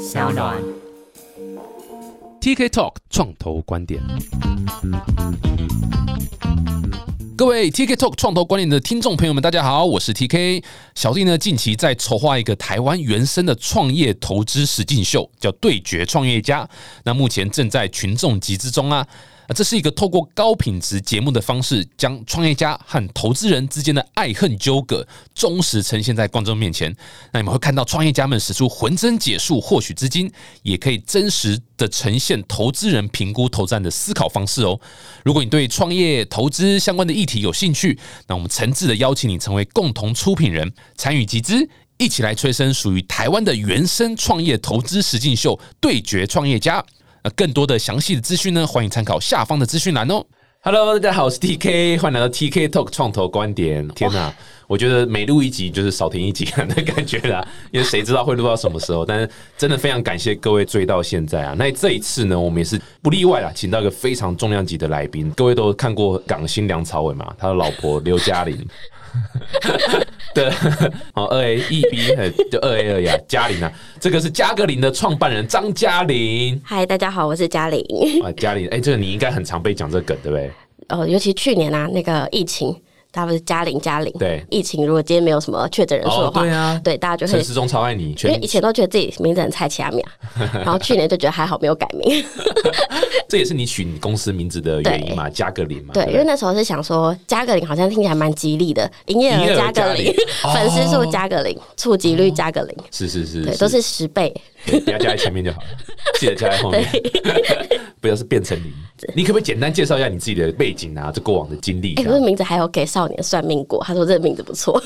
小暖。TK Talk 创投观点。各位 TK Talk 创投观点的听众朋友们，大家好，我是 TK 小弟呢。近期在筹划一个台湾原生的创业投资实境秀，叫《对决创业家》。那目前正在群众集资中啊。这是一个透过高品质节目的方式，将创业家和投资人之间的爱恨纠葛忠实呈现在观众面前。那你们会看到创业家们使出浑身解数获取资金，也可以真实的呈现投资人评估投资案的思考方式哦。如果你对创业投资相关的议题有兴趣，那我们诚挚的邀请你成为共同出品人，参与集资。一起来催生属于台湾的原生创业投资实境秀，对决创业家。呃，更多的详细的资讯呢，欢迎参考下方的资讯栏哦。Hello，大家好，我是 TK，欢迎来到 TK Talk 创投观点。天哪，我觉得每录一集就是少听一集的感觉啦，因为谁知道会录到什么时候？但是真的非常感谢各位追到现在啊。那这一次呢，我们也是不例外啊，请到一个非常重量级的来宾。各位都看过港星梁朝伟嘛？他的老婆刘嘉玲。对，好二 A 一 B 就二 A 二呀，嘉玲啊，这个是嘉格林的创办人张嘉玲。嗨，大家好，我是嘉玲。啊，嘉玲，哎，这个你应该很常被讲这个梗，对不对？哦，尤其去年啊，那个疫情，他不是嘉玲嘉玲。对，疫情如果今天没有什么确诊人数的话，对啊，对，大家就会陈超爱你，因为以前都觉得自己名字很菜奇阿米 然后去年就觉得还好没有改名。这也是你取你公司名字的原因嘛？加个零嘛？对，因为那时候是想说加个零好像听起来蛮吉利的，营业额加个零，粉丝数加个零，触及率加个零，是是是，对，都是十倍。不要加在前面就好了，记得加在后面，不要是变成零。你可不可以简单介绍一下你自己的背景啊？这过往的经历？哎，我的名字还有给少年算命过，他说这个名字不错。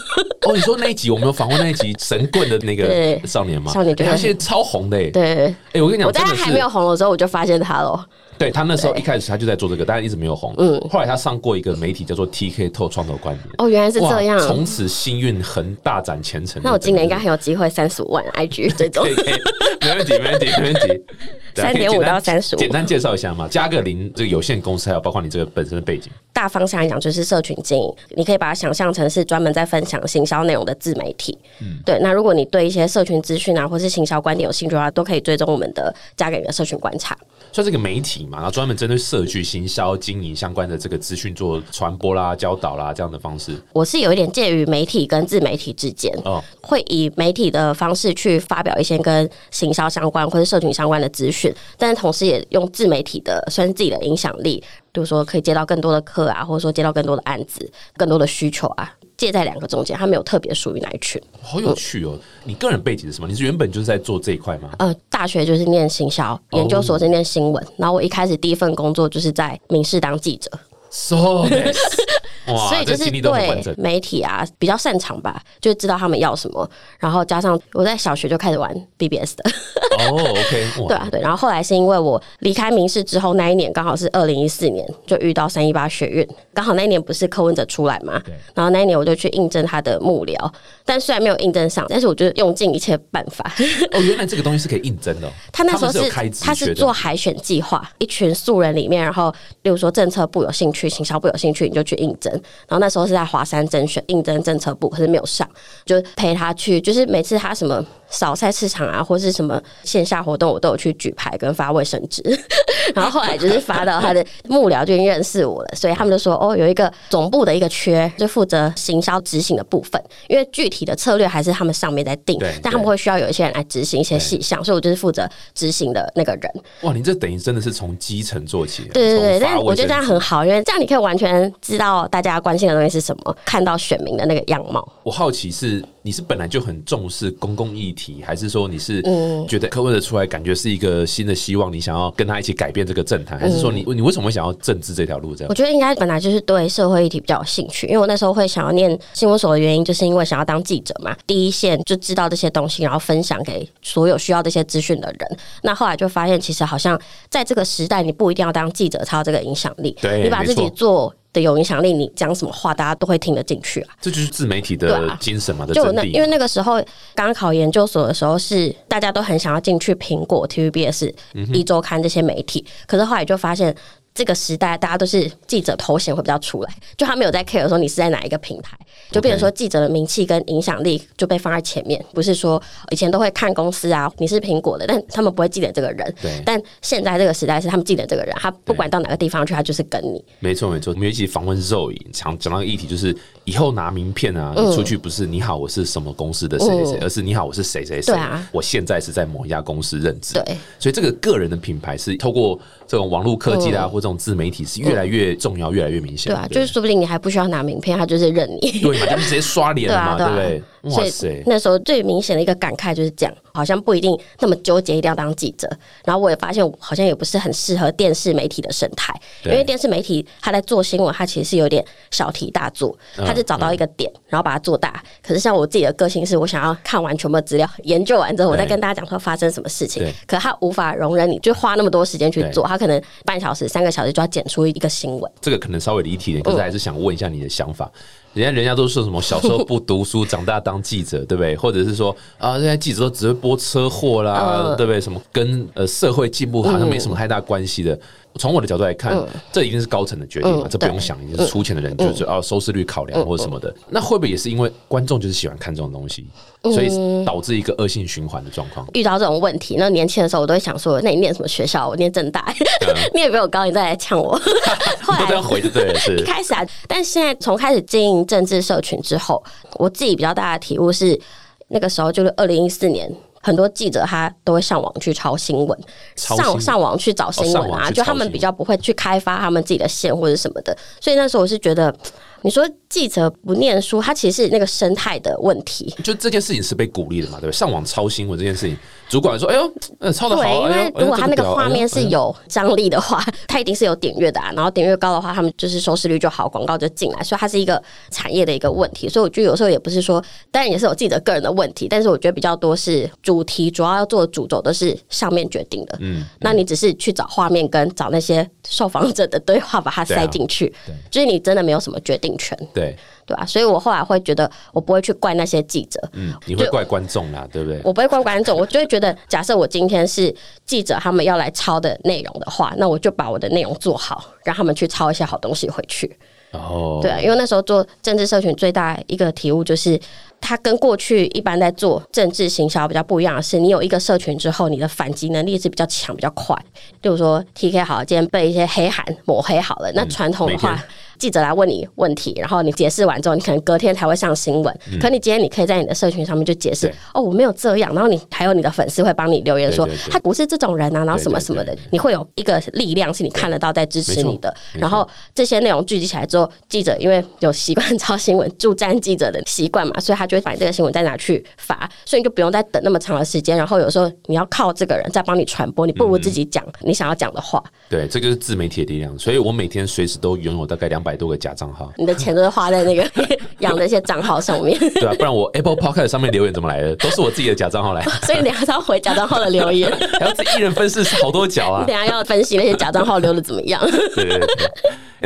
哦，你说那一集我们有访问那一集神棍的那个 少年吗？少年，他现在超红的，对。哎，我跟你讲，我在他还没有红的时候，我就发现他了。对他那时候一开始他就在做这个，但是一直没有红。嗯，后来他上过一个媒体叫做 TK 透创投观点。哦，原来是这样。从此幸运横大展前程。那我今年应该很有机会三十五万 IG 这种。可以，可以，没问题，没问题，没问题。三点五到三十五。简单介绍一下嘛，加个零这个有限公司，还有包括你这个本身的背景。大方向来讲，就是社群经营，你可以把它想象成是专门在分享行销内容的自媒体。嗯，对。那如果你对一些社群资讯啊，或是行销观点有兴趣的话，都可以追踪我们的加给的社群观察。算是个媒体嘛，然后专门针对社区行销经营相关的这个资讯做传播啦、教导啦这样的方式。我是有一点介于媒体跟自媒体之间，哦，会以媒体的方式去发表一些跟行销相关或者社群相关的资讯，但是同时也用自媒体的算是自己的影响力，就是说可以接到更多的课啊，或者说接到更多的案子、更多的需求啊。介在两个中间，他没有特别属于哪一群。好有趣哦！你个人背景是什么？你是原本就是在做这一块吗？呃，大学就是念行销，研究所是念新闻，然后我一开始第一份工作就是在民事当记者。So，所以就是对媒体啊比较擅长吧，就知道他们要什么。然后加上我在小学就开始玩 BBS 的。哦，OK，对啊，对。然后后来是因为我离开民视之后那一年刚好是二零一四年，就遇到三一八学运，刚好那一年不是柯文哲出来嘛？然后那一年我就去应征他的幕僚，但虽然没有应征上，但是我就用尽一切办法。哦，原来这个东西是可以应征的。他那时候是他是做海选计划，一群素人里面，然后例如说政策部有兴趣。行销部有兴趣，你就去应征。然后那时候是在华山甄选应征政策部，可是没有上，就陪他去。就是每次他什么扫菜市场啊，或是什么线下活动，我都有去举牌跟发卫生纸。然后后来就是发到他的幕僚就已经认识我了，所以他们就说：“哦，有一个总部的一个缺，就负责行销执行的部分。因为具体的策略还是他们上面在定，但他们会需要有一些人来执行一些细项，所以我就是负责执行的那个人。”哇，你这等于真的是从基层做起。对对对，但我觉得这样很好，因为这样你可以完全知道大家关心的东西是什么，看到选民的那个样貌。我好奇是。你是本来就很重视公共议题，还是说你是觉得柯文哲出来感觉是一个新的希望，你想要跟他一起改变这个政坛，还是说你你为什么会想要政治这条路？这样？我觉得应该本来就是对社会议题比较有兴趣，因为我那时候会想要念新闻所的原因，就是因为想要当记者嘛，第一线就知道这些东西，然后分享给所有需要这些资讯的人。那后来就发现，其实好像在这个时代，你不一定要当记者才有这个影响力，对你把自己做。的有影响力，你讲什么话，大家都会听得进去啊！这就是自媒体的精神嘛，就那因为那个时候刚考研究所的时候，是大家都很想要进去苹果、TVBS、一周刊这些媒体，可是后来就发现。这个时代大家都是记者头衔会比较出来，就他没有在 care 说你是在哪一个平台，就变成说记者的名气跟影响力就被放在前面，不是说以前都会看公司啊，你是苹果的，但他们不会记得这个人。对。但现在这个时代是他们记得这个人，他不管到哪个地方去，他就是跟你。没错没错，我们一起访问 Zoe，讲讲到个议题，就是以后拿名片啊，你出去不是你好，我是什么公司的谁谁谁，而是你好，我是谁谁谁。我现在是在某一家公司任职。对。所以这个个人的品牌是透过这种网络科技啊，或这种自媒体是越来越重要，越来越明显。对啊，就是说不定你还不需要拿名片，他就是认你。对嘛，就是直接刷脸嘛，对不对？哇塞！那时候最明显的一个感慨就是这样，好像不一定那么纠结一定要当记者。然后我也发现，好像也不是很适合电视媒体的生态，因为电视媒体他在做新闻，他其实是有点小题大做，他就找到一个点，然后把它做大。可是像我自己的个性是，我想要看完全部资料，研究完之后，我再跟大家讲说发生什么事情。可他无法容忍你就花那么多时间去做，他可能半小时、三个小时就要剪出一个新闻。这个可能稍微离题点，可是还是想问一下你的想法。人家人家都说什么小时候不读书，长大当记者，对不对？或者是说啊，现在记者都只会播车祸啦，对不对？什么跟呃社会进步好像没什么太大关系的。从我的角度来看，这一定是高层的决定嘛，这不用想，已经是出钱的人就是哦收视率考量或者什么的。那会不会也是因为观众就是喜欢看这种东西，所以导致一个恶性循环的状况？遇到这种问题，那年轻的时候我都会想说，那你念什么学校？我念正大，你也比我高，你再来呛我。后来回就对了，是一开始啊，但现在从开始经营政治社群之后，我自己比较大的体悟是，那个时候就是二零一四年。很多记者他都会上网去抄新闻，上上网去找新闻啊，就他们比较不会去开发他们自己的线或者什么的，所以那时候我是觉得。你说记者不念书，他其实是那个生态的问题。就这件事情是被鼓励的嘛，对不对？上网抄新闻这件事情，主管说：“哎呦，嗯，抄的好。”因为如果他那个画面是有张力的话，他一定是有点阅的啊。然后点阅高的话，他们就是收视率就好，广告就进来。所以它是一个产业的一个问题。所以我觉得有时候也不是说，当然也是有记者个人的问题，但是我觉得比较多是主题主要要做的主轴都是上面决定的。嗯，那你只是去找画面跟找那些受访者的对话，把它塞进去，就是你真的没有什么决定权。对。对吧？所以我后来会觉得，我不会去怪那些记者。嗯，你会怪观众啦，对不对？我不会怪观众，我就会觉得，假设我今天是记者，他们要来抄的内容的话，那我就把我的内容做好，让他们去抄一些好东西回去。哦，对啊，因为那时候做政治社群最大一个体悟就是，它跟过去一般在做政治行销比较不一样的是，你有一个社群之后，你的反击能力是比较强、比较快。例如说，T K 好，今天被一些黑函抹黑好了，那传统的话。记者来问你问题，然后你解释完之后，你可能隔天才会上新闻。可你今天你可以在你的社群上面就解释哦，我没有这样。然后你还有你的粉丝会帮你留言说他不是这种人啊，然后什么什么的，你会有一个力量是你看得到在支持你的。然后这些内容聚集起来之后，记者因为有习惯 抄新闻、助战记者的习惯嘛，所以他就会把这个新闻再拿去发，所以你就不用再等那么长的时间。然后有时候你要靠这个人再帮你传播，你不如自己讲你想要讲的话。对，这就是自媒体的力量。所以我每天随时都拥有大概两。百多个假账号，你的钱都是花在那个 养的一些账号上面，对啊，不然我 Apple Podcast 上面留言怎么来的？都是我自己的假账号来，所以你还是要回假账号的留言，还要自己一人分饰好多角啊！你等下要分析那些假账号留的怎么样？对对对。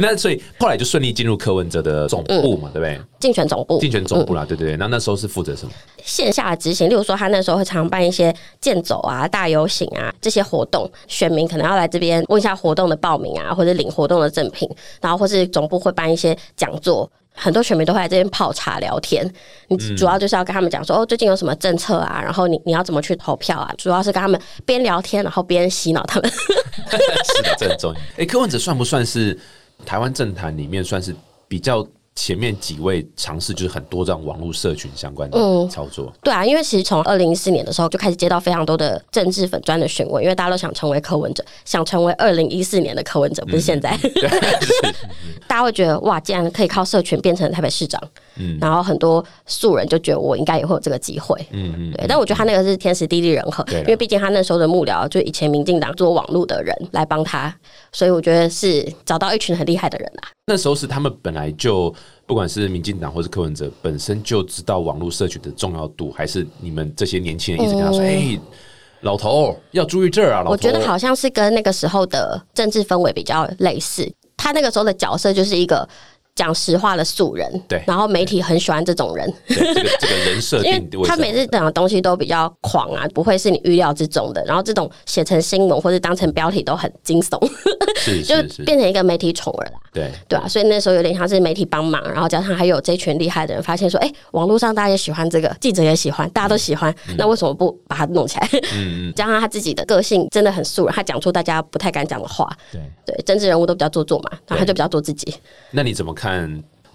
那所以后来就顺利进入柯文哲的总部嘛，对不对？竞选总部，竞选总部啦，对对对。那那时候是负责什么？线下的执行，例如说他那时候会常办一些健走啊、大游行啊这些活动，选民可能要来这边问一下活动的报名啊，或者领活动的赠品，然后或是总部会办一些讲座，很多选民都会来这边泡茶聊天。你主要就是要跟他们讲说，哦，最近有什么政策啊，然后你你要怎么去投票啊？主要是跟他们边聊天，然后边洗脑他们。是的，这很重要。哎，柯文哲算不算是？台湾政坛里面算是比较。前面几位尝试就是很多这样网络社群相关的操作，对啊，因为其实从二零一四年的时候就开始接到非常多的政治粉砖的询问，因为大家都想成为柯文哲，想成为二零一四年的柯文哲，不是现在。大家会觉得哇，竟然可以靠社群变成台北市长，嗯，然后很多素人就觉得我应该也会有这个机会，嗯嗯，对。但我觉得他那个是天时地利人和，因为毕竟他那时候的幕僚就以前民进党做网络的人来帮他，所以我觉得是找到一群很厉害的人啊。那时候是他们本来就不管是民进党或是柯文哲本身就知道网络社群的重要度，还是你们这些年轻人一直跟他说：“哎，老头要注意这儿啊！”我觉得好像是跟那个时候的政治氛围比较类似，他那个时候的角色就是一个。讲实话的素人，对，然后媒体很喜欢这种人，这个这个人设，因为他每次讲的东西都比较狂啊，不会是你预料之中的。然后这种写成新闻或者当成标题都很惊悚，是 就是变成一个媒体宠儿啦。对对啊，所以那时候有点像是媒体帮忙，然后加上还有这群厉害的人，发现说，哎，网络上大家也喜欢这个，记者也喜欢，大家都喜欢，那为什么不把它弄起来？嗯嗯。加上他自己的个性真的很素人，他讲出大家不太敢讲的话。对对，政治人物都比较做作嘛，然后他就比较做自己。那你怎么看？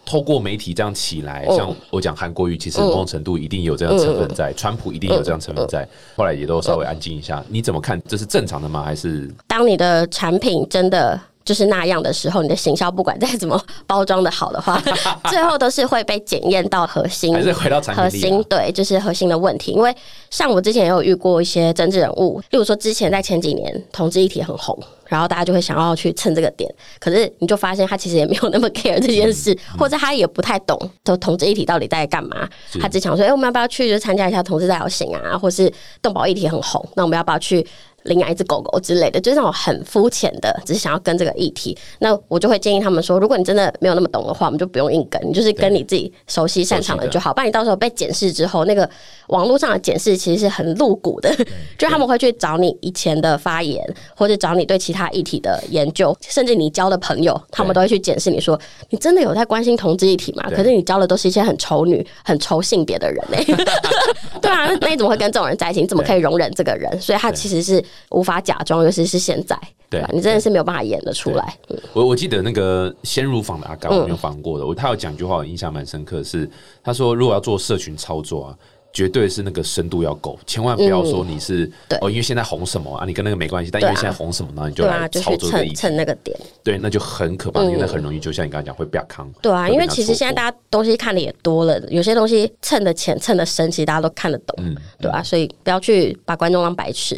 透过媒体这样起来，像我讲韩国瑜，其实某种程度一定有这样成分在，川普一定有这样成分在，后来也都稍微安静一下。你怎么看？这是正常的吗？还是当你的产品真的？就是那样的时候，你的行销不管再怎么包装的好的话，最后都是会被检验到核心，还是回到产品核心？对，就是核心的问题。因为像我之前也有遇过一些政治人物，例如说之前在前几年同志议题很红，然后大家就会想要去蹭这个点，可是你就发现他其实也没有那么 care 这件事，或者他也不太懂就同志议题到底在干嘛。他只想说，哎，我们要不要去就参加一下同志大游行啊？或是动保议题很红，那我们要不要去？领养一只狗狗之类的，就是那种很肤浅的，只是想要跟这个议题。那我就会建议他们说，如果你真的没有那么懂的话，我们就不用硬跟，你就是跟你自己熟悉擅长的就好。不然你到时候被检视之后，那个网络上的检视其实是很露骨的，就他们会去找你以前的发言，或者找你对其他议题的研究，甚至你交的朋友，他们都会去检视你说，你真的有在关心同志议题吗？可是你交的都是一些很丑女、很丑性别的人嘞。对啊，那你怎么会跟这种人在一起？你怎么可以容忍这个人？所以他其实是。无法假装，尤其是现在，对吧？你真的是没有办法演得出来。我我记得那个先入房的阿刚，我没有访过的，我他有讲一句话，我印象蛮深刻，是他说如果要做社群操作啊。绝对是那个深度要够，千万不要说你是哦，因为现在红什么啊，你跟那个没关系。但因为现在红什么呢，你就来操作蹭蹭那个点。对，那就很可怕，因为很容易，就像你刚才讲，会变康。对啊，因为其实现在大家东西看的也多了，有些东西蹭的浅、蹭的深，其实大家都看得懂，对吧？所以不要去把观众当白痴。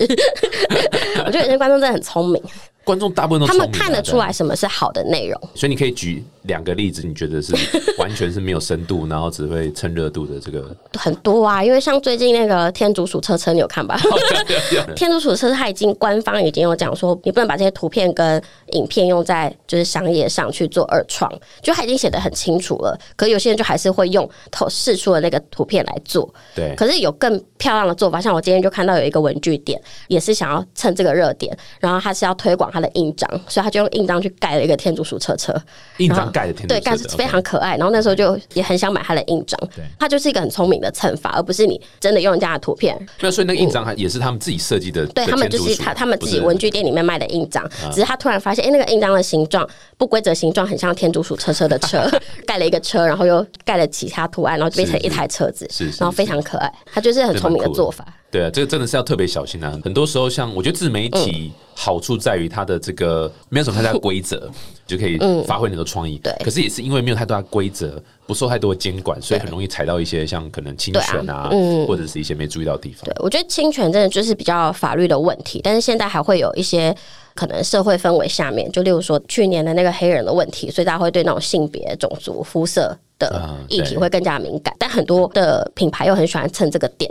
我觉得有些观众真的很聪明。观众大部分都他们看得出来什么是好的内容，所以你可以举两个例子，你觉得是 完全是没有深度，然后只会蹭热度的这个很多啊。因为像最近那个天竺鼠车车，你有看吧？天竺鼠车车，它 已经官方已经有讲说，你不能把这些图片跟影片用在就是商业上去做二创，就它已经写的很清楚了。可有些人就还是会用投试出的那个图片来做，对。可是有更漂亮的做法，像我今天就看到有一个文具店，也是想要蹭这个热点，然后他是要推广。他的印章，所以他就用印章去盖了一个天竺鼠车车。印章盖的天对，盖是非常可爱。然后那时候就也很想买他的印章。对，他就是一个很聪明的蹭法，而不是你真的用人家的图片。那所以那个印章还也是他们自己设计的。对他们就是他他们自己文具店里面卖的印章，只是他突然发现，哎，那个印章的形状不规则，形状很像天竺鼠车车的车，盖了一个车，然后又盖了其他图案，然后就变成一台车子，是，然后非常可爱。他就是很聪明的做法。对啊，这个真的是要特别小心啊！很多时候，像我觉得自媒体好处在于它的这个没有什么太大规则，就可以发挥很多创意。对，可是也是因为没有太多的规则，不受太多的监管，所以很容易踩到一些像可能侵权啊，或者是一些没注意到的地方。对，我觉得侵权真的就是比较法律的问题，但是现在还会有一些可能社会氛围下面，就例如说去年的那个黑人的问题，所以大家会对那种性别、种族、肤色。的议题会更加敏感，但很多的品牌又很喜欢蹭这个点，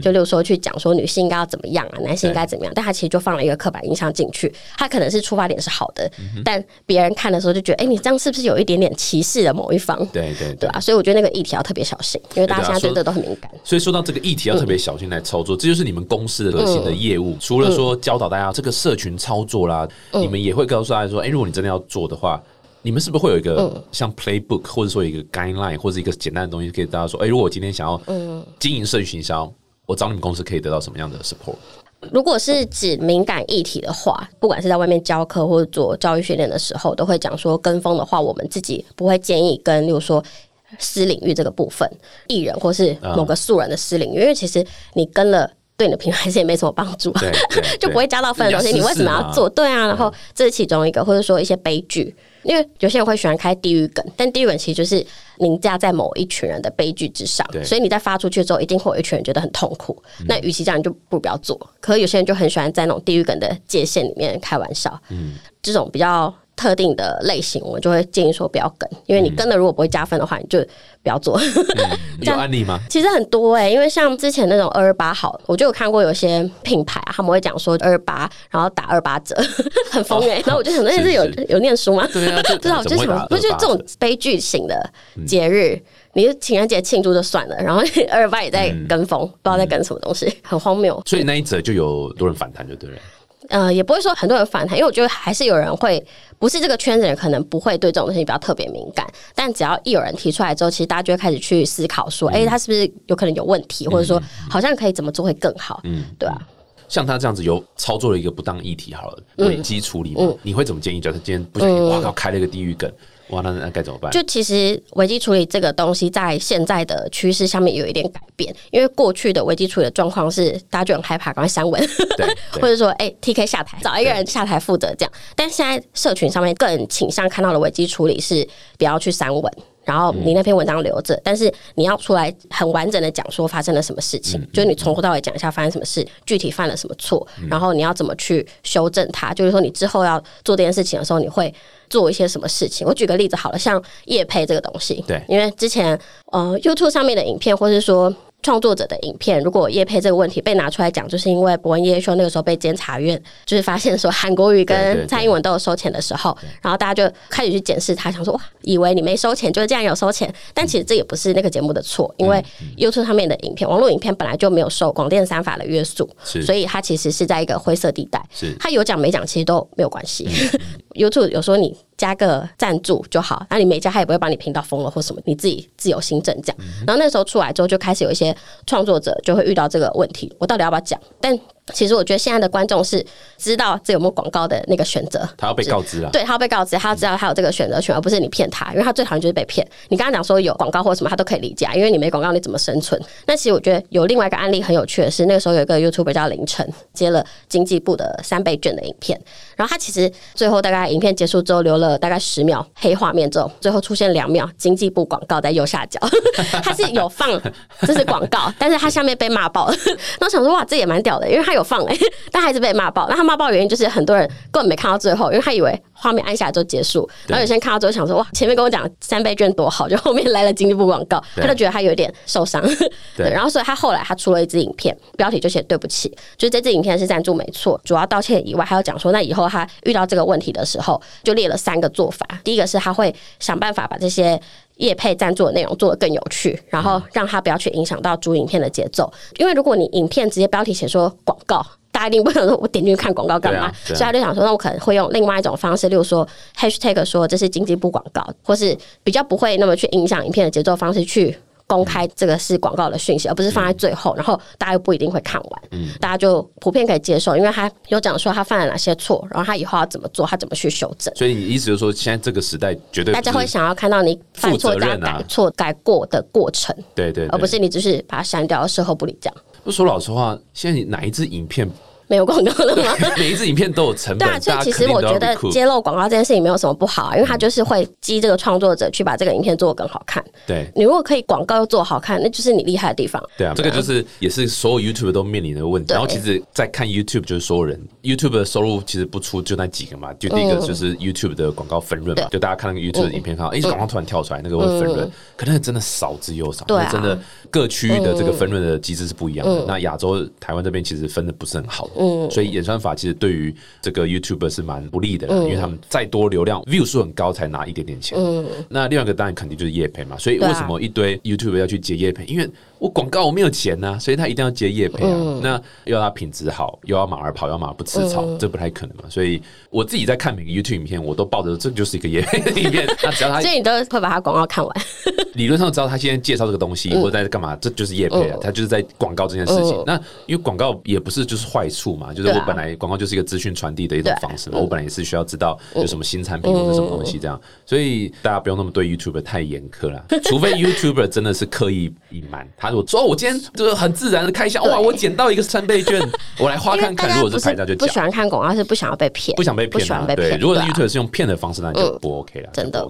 就例如说去讲说女性应该要怎么样啊，男性应该怎么样，但他其实就放了一个刻板印象进去，他可能是出发点是好的，但别人看的时候就觉得，哎，你这样是不是有一点点歧视了某一方？对对对啊，所以我觉得那个议题要特别小心，因为大家现在对这都很敏感。所以说到这个议题要特别小心来操作，这就是你们公司的核心的业务。除了说教导大家这个社群操作啦，你们也会告诉大家说，哎，如果你真的要做的话。你们是不是会有一个像 playbook，或者说一个 guideline，或者一个简单的东西，可以大家说，哎，如果我今天想要经营社群营销，我找你们公司可以得到什么样的 support？如果是指敏感议题的话，不管是在外面教课或者做教育训练的时候，都会讲说跟风的话，我们自己不会建议跟，例如说私领域这个部分，艺人或是某个素人的私领域，因为其实你跟了。对你的品牌其实也没什么帮助，就不会加到分的东西。你为什么要做？对啊，然后这是其中一个，或者说一些悲剧，因为有些人会喜欢开地狱梗，但地狱梗其实就是凌驾在某一群人的悲剧之上，所以你在发出去之后，一定会有一群人觉得很痛苦。那与其这样，你就不不要做。可有些人就很喜欢在那种地狱梗的界限里面开玩笑，嗯，这种比较。特定的类型，我就会建议说不要跟，因为你跟了如果不会加分的话，你就不要做。有 案例吗？其实很多哎，因为像之前那种二二八好，我就有看过有些品牌啊，他们会讲说二二八，然后打二八折，很疯哎。然后我就想，那是有有念书吗？对啊，不 知道就什么，不就这种悲剧型的节日，你情人节庆祝就算了，然后二二八也在跟风，不知道在跟什么东西，很荒谬。所以那一则就有多人反弹，就对了。呃，也不会说很多人反弹，因为我觉得还是有人会，不是这个圈子人可能不会对这种东西比较特别敏感，但只要一有人提出来之后，其实大家就会开始去思考说，哎，他是不是有可能有问题，或者说好像可以怎么做会更好，嗯，对啊。像他这样子有操作了一个不当议题，好了，危机处理嘛，你会怎么建议？假设今天不小心，哇靠，开了一个地狱梗。哇，那那该怎么办？就其实危机处理这个东西，在现在的趋势下面有一点改变，因为过去的危机处理的状况是大家就很害怕，赶快删文，或者说哎 T K 下台，找一个人下台负责这样。但现在社群上面更倾向看到的危机处理是不要去删文。然后你那篇文章留着，但是你要出来很完整的讲说发生了什么事情，就是你从头到尾讲一下发生什么事，具体犯了什么错，然后你要怎么去修正它。就是说你之后要做这件事情的时候，你会做一些什么事情？我举个例子好了，像叶配这个东西，对，因为之前呃 YouTube 上面的影片，或是说。创作者的影片，如果叶佩这个问题被拿出来讲，就是因为伯恩叶秀那个时候被监察院就是发现说韩国瑜跟蔡英文都有收钱的时候，然后大家就开始去检视他，想说哇，以为你没收钱，就是这样有收钱，但其实这也不是那个节目的错，因为 YouTube 上面的影片，网络影片本来就没有受广电三法的约束，所以它其实是在一个灰色地带，它有讲没讲其实都没有关系。YouTube 有说你。加个赞助就好，那你没加，他也不会把你评到封了或什么，你自己自由行政这样。然后那时候出来之后，就开始有一些创作者就会遇到这个问题，我到底要不要讲？但其实我觉得现在的观众是知道这有没有广告的那个选择，他要被告知啊，对他要被告知，他要知道他有这个选择权，而不是你骗他，因为他最讨厌就是被骗。你刚刚讲说有广告或什么，他都可以理解，因为你没广告你怎么生存？那其实我觉得有另外一个案例很有趣的是，那个时候有一个 YouTuber 叫凌晨接了经济部的三倍券的影片，然后他其实最后大概影片结束之后留了大概十秒黑画面之后，最后出现两秒经济部广告在右下角，他是有放这是广告，但是他下面被骂爆了。那我想说哇，这也蛮屌的，因为他。有放哎，但还是被骂爆。那他骂爆原因就是很多人根本没看到最后，因为他以为画面按下来就结束。然后有些人看到之后想说：“哇，前面跟我讲三倍券多好，就后面来了经济部广告。”他就觉得他有点受伤。对，然后所以他后来他出了一支影片，标题就写“对不起”，就是这支影片是赞助没错，主要道歉以外，还要讲说那以后他遇到这个问题的时候，就列了三个做法。第一个是他会想办法把这些。叶配赞助的内容做得更有趣，然后让他不要去影响到主影片的节奏。因为如果你影片直接标题写说广告，大家一定不能说我点进去看广告干嘛？所以他就想说，那我可能会用另外一种方式，例如说 hashtag 说这是经济部广告，或是比较不会那么去影响影片的节奏方式去。公开这个是广告的讯息，而不是放在最后，然后大家又不一定会看完，嗯大家就普遍可以接受，因为他有讲说他犯了哪些错，然后他以后要怎么做，他怎么去修正。所以你意思就是说，现在这个时代绝对大家会想要看到你犯错加改错改过的过程，对对，而不是你只是把它删掉，事后不理这样。不说老实话，现在哪一支影片？没有广告了吗？每一支影片都有成本。对啊，所以其实我觉得揭露广告这件事情没有什么不好啊，因为它就是会激这个创作者去把这个影片做的更好看。对，你如果可以广告又做好看，那就是你厉害的地方。对啊，这个就是也是所有 YouTube 都面临的问题。然后其实，在看 YouTube 就是所有人 YouTube 的收入其实不出就那几个嘛，就第一个就是 YouTube 的广告分润嘛，就大家看那个 YouTube 的影片看到，哎，广告突然跳出来，那个会分润，可能真的少之又少。对，真的各区域的这个分润的机制是不一样的。那亚洲台湾这边其实分的不是很好，嗯，所以演算。法其实对于这个 YouTuber 是蛮不利的，因为他们再多流量 view 数很高才拿一点点钱。嗯，那另外一个当然肯定就是叶配嘛，所以为什么一堆 YouTuber 要去接叶配？因为我广告我没有钱呐，所以他一定要接叶配啊。那又要他品质好，又要马儿跑，要马不吃草，这不太可能嘛。所以我自己在看每个 YouTube 影片，我都抱着这就是一个叶配的影片。那只要他，所以你都会把他广告看完。理论上知道他现在介绍这个东西或者在干嘛，这就是叶配啊。他就是在广告这件事情。那因为广告也不是就是坏处嘛，就是我本来广告就是一个资讯传递的一种方式嘛。我本来也是需要知道有什么新产品或者什么东西这样，所以大家不用那么对 YouTuber 太严苛了。除非 YouTuber 真的是刻意隐瞒，他说说我今天就是很自然的开箱，哇，我捡到一个三倍券，我来花看看。如果是拍照就不喜欢看广告，是不想要被骗，不想被骗啊。对，如果是 YouTuber 是用骗的方式，那就不 OK 了，真的。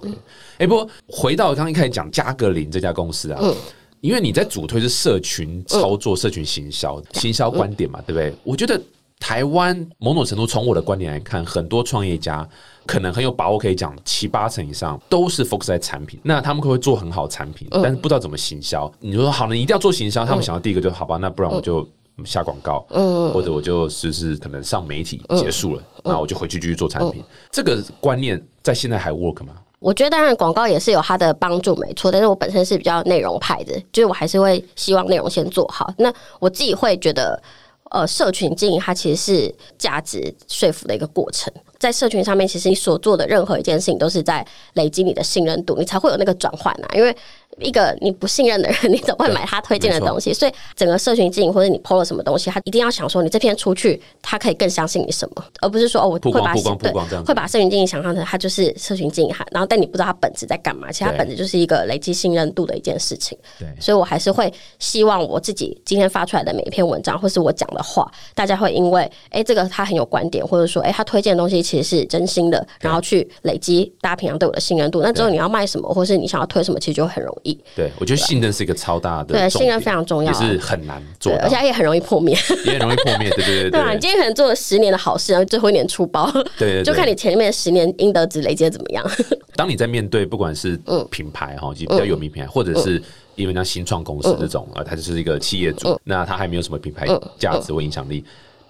哎，不过回到刚刚一开始讲加格林这家公司啊，嗯，因为你在主推是社群操作、社群行销、行销观点嘛，对不对？我觉得台湾某种程度，从我的观点来看，很多创业家可能很有把握，可以讲七八成以上都是 focus 在产品。那他们会做很好产品，但是不知道怎么行销。你说好了，你一定要做行销，他们想到第一个就好吧，那不然我就下广告，嗯，或者我就试试可能上媒体结束了，那我就回去继续做产品。这个观念在现在还 work 吗？我觉得当然广告也是有它的帮助，没错。但是我本身是比较内容派的，就是我还是会希望内容先做好。那我自己会觉得，呃，社群经营它其实是价值说服的一个过程。在社群上面，其实你所做的任何一件事情，都是在累积你的信任度，你才会有那个转换啊。因为一个你不信任的人，你怎么会买他推荐的东西？所以整个社群经营或者你 PO 了什么东西，他一定要想说，你这篇出去，他可以更相信你什么，而不是说哦，我会把对会把社群经营想象成他就是社群经营哈，然后但你不知道他本质在干嘛，其实他本质就是一个累积信任度的一件事情。对，所以我还是会希望我自己今天发出来的每一篇文章，或是我讲的话，大家会因为哎这个他很有观点，或者说哎他推荐的东西其实是真心的，然后去累积大家平常对我的信任度。那之后你要卖什么，或是你想要推什么，其实就很容易。对，我觉得。信任是一个超大的，对，信任非常重要，也是很难做，而且也很容易破灭，也很容易破灭，对对对。对啊，你今天可能做了十年的好事，然后最后一年出包，对，就看你前面十年应得值累积的怎么样。当你在面对不管是品牌哈，就比较有名品牌，或者是因为像新创公司这种啊，它就是一个企业主，那他还没有什么品牌价值或影响力。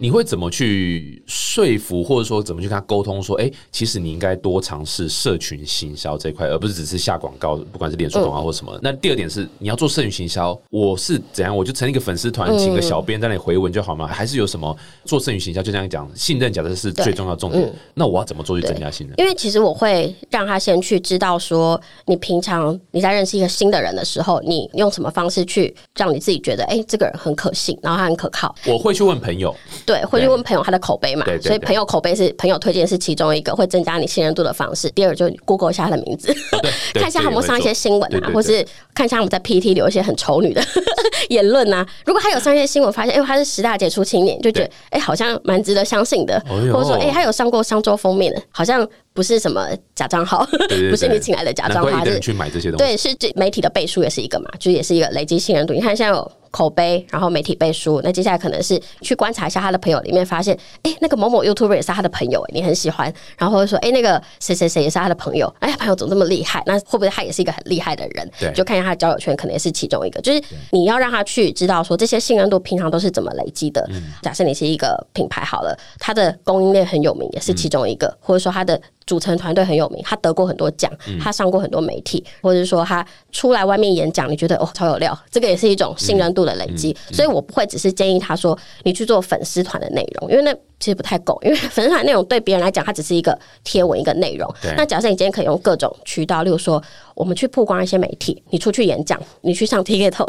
你会怎么去说服，或者说怎么去跟他沟通？说，哎，其实你应该多尝试社群行销这一块，而不是只是下广告，不管是脸书广告或什么。那第二点是，你要做社群行销，我是怎样？我就成立一个粉丝团，请个小编在那里回文就好吗？还是有什么做社群行销？就这样讲，信任假设是最重要重点。那我要怎么做去增加信任？因为其实我会让他先去知道说，你平常你在认识一个新的人的时候，你用什么方式去让你自己觉得，哎，这个人很可信，然后他很可靠。我会去问朋友。对，会去问朋友他的口碑嘛，所以朋友口碑是朋友推荐是其中一个会增加你信任度的方式。第二就是 Google 一下他的名字，看一下他有没有上一些新闻啊，或是看一下我们在 PT 留一些很丑女的 言论啊。如果他有上一些新闻，发现哎他是十大杰出青年，就觉得哎好像蛮值得相信的，或者说哎他有上过商周封面的，好像不是什么假账号，不是你请来的假账号，是去买这些东西。对，是媒体的背书也是一个嘛，就也是一个累积信任度。你看现在有。口碑，然后媒体背书，那接下来可能是去观察一下他的朋友里面，发现，哎，那个某某 YouTuber 也是他的朋友，哎，你很喜欢，然后说，哎，那个谁谁谁也是他的朋友，哎，朋友怎么这么厉害？那会不会他也是一个很厉害的人？对，就看一下他的交友圈，可能也是其中一个。就是你要让他去知道说这些信任度平常都是怎么累积的。假设你是一个品牌好了，它的供应链很有名，也是其中一个，或者说它的。组成团队很有名，他得过很多奖，他上过很多媒体，或者是说他出来外面演讲，你觉得哦超有料，这个也是一种信任度的累积。所以我不会只是建议他说你去做粉丝团的内容，因为那。其实不太够，因为粉丝团内容对别人来讲，它只是一个贴文一个内容。那假设你今天可以用各种渠道，例如说，我们去曝光一些媒体，你出去演讲，你去上 T K 头，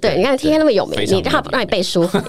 对，你看 T K 那么有名，你让他让你背书，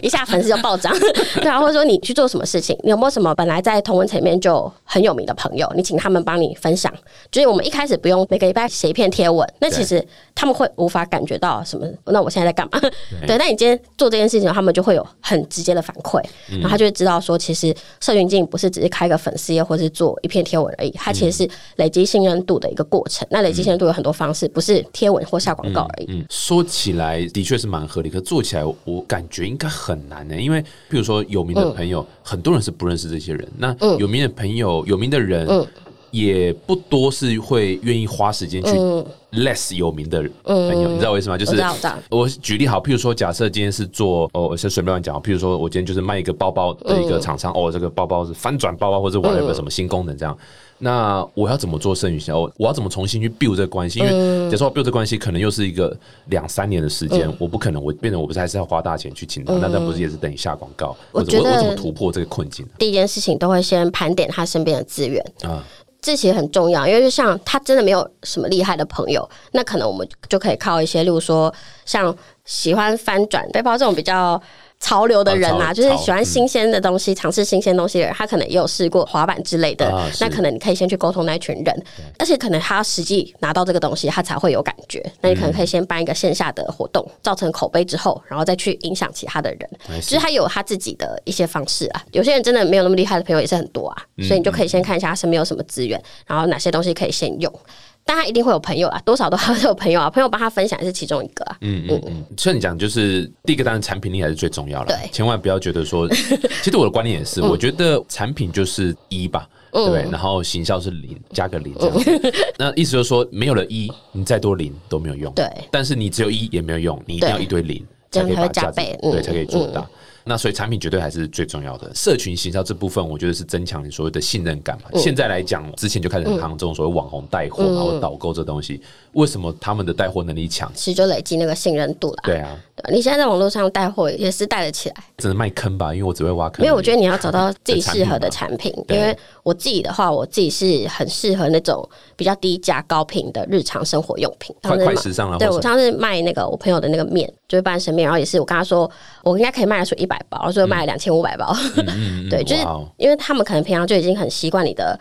一一下粉丝就暴涨，对啊，或者说你去做什么事情，你有没有什么本来在同文层面就很有名的朋友，你请他们帮你分享，就是我们一开始不用每个礼拜写一篇贴文，那其实他们会无法感觉到什么。那我现在在干嘛？对，那你今天做这件事情，他们就会有很直接的反馈，然后他就。知道说，其实社群经营不是只是开个粉丝页或是做一篇贴文而已，它其实是累积信任度的一个过程。那累积信任度有很多方式，不是贴文或下广告而已。嗯，说起来的确是蛮合理，可做起来我感觉应该很难呢。因为比如说有名的朋友，很多人是不认识这些人。那有名的朋友、有名的人。也不多是会愿意花时间去 less 有名的朋友，你知道为什么？就是我举例好，譬如说，假设今天是做哦，我先随便乱讲，譬如说我今天就是卖一个包包的一个厂商，哦，这个包包是翻转包包，或者我有个什么新功能这样，那我要怎么做剩余销？我我要怎么重新去 build 这个关系？因为假设我 build 这关系，可能又是一个两三年的时间，我不可能我变成我不是还是要花大钱去请他，那那不是也是等于下广告？我觉得我怎么突破这个困境？第一件事情都会先盘点他身边的资源啊。这其实很重要，因为就像他真的没有什么厉害的朋友，那可能我们就可以靠一些，例如说像喜欢翻转背包这种比较。潮流的人啊，就是喜欢新鲜的东西，尝试新鲜东西的人，他可能也有试过滑板之类的。那可能你可以先去沟通那群人，而且可能他实际拿到这个东西，他才会有感觉。那你可能可以先办一个线下的活动，造成口碑之后，然后再去影响其他的人。其实他有他自己的一些方式啊。有些人真的没有那么厉害的朋友也是很多啊，所以你就可以先看一下他身边有什么资源，然后哪些东西可以先用。但他一定会有朋友啊，多少都 还是有朋友啊，朋友帮他分享是其中一个啊。嗯嗯嗯，所以你讲就是第一个，当然产品力还是最重要的，对，千万不要觉得说，其实我的观念也是，我觉得产品就是一吧，对，然后行销是零，加个零这样子。那意思就是说，没有了一，你再多零都没有用，对。但是你只有一也没有用，你一定要一堆零，才可以把价值，对，才可以做大。那所以产品绝对还是最重要的。社群行销这部分，我觉得是增强你所谓的信任感嘛。现在来讲，之前就开始很行这种所谓网红带货然后导购这东西，为什么他们的带货能力强？其实就累积那个信任度了。对啊，对，你现在在网络上带货也是带得起来，只能卖坑吧？因为我只会挖坑。没有，我觉得你要找到自己适合的 产品。因为我自己的话，我自己是很适合那种比较低价高频的日常生活用品，快快时尚了。对我上次卖那个我朋友的那个面，就是半生面，然后也是我跟他说，我应该可以卖得出一百包，然后最后卖了两千五百包。对，就是因为他们可能平常就已经很习惯你的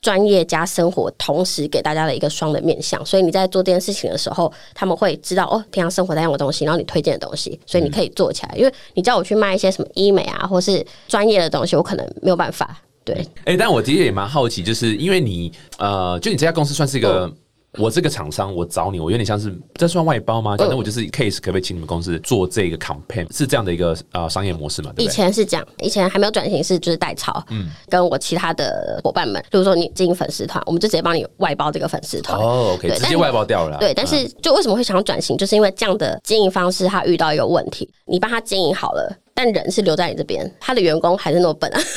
专业加生活，同时给大家的一个双的面向，所以你在做这件事情的时候，他们会知道哦，平常生活在用的东西，然后你推荐的东西，所以你可以做起来。因为你叫我去卖一些什么医美啊，或是专业的东西，我可能没有办法。对，哎，但我其实也蛮好奇，就是因为你呃，就你这家公司算是一个。我这个厂商，我找你，我有点像是这算外包吗？反正我就是 case，可不可以请你们公司做这个 campaign？是这样的一个呃商业模式嘛？以前是这样，以前还没有转型是就是代操，嗯，跟我其他的伙伴们，比如说你经营粉丝团，我们就直接帮你外包这个粉丝团。哦，OK，直接外包掉了。对，但是就为什么会想要转型，就是因为这样的经营方式，他遇到一个问题，你帮他经营好了，但人是留在你这边，他的员工还是那么笨啊。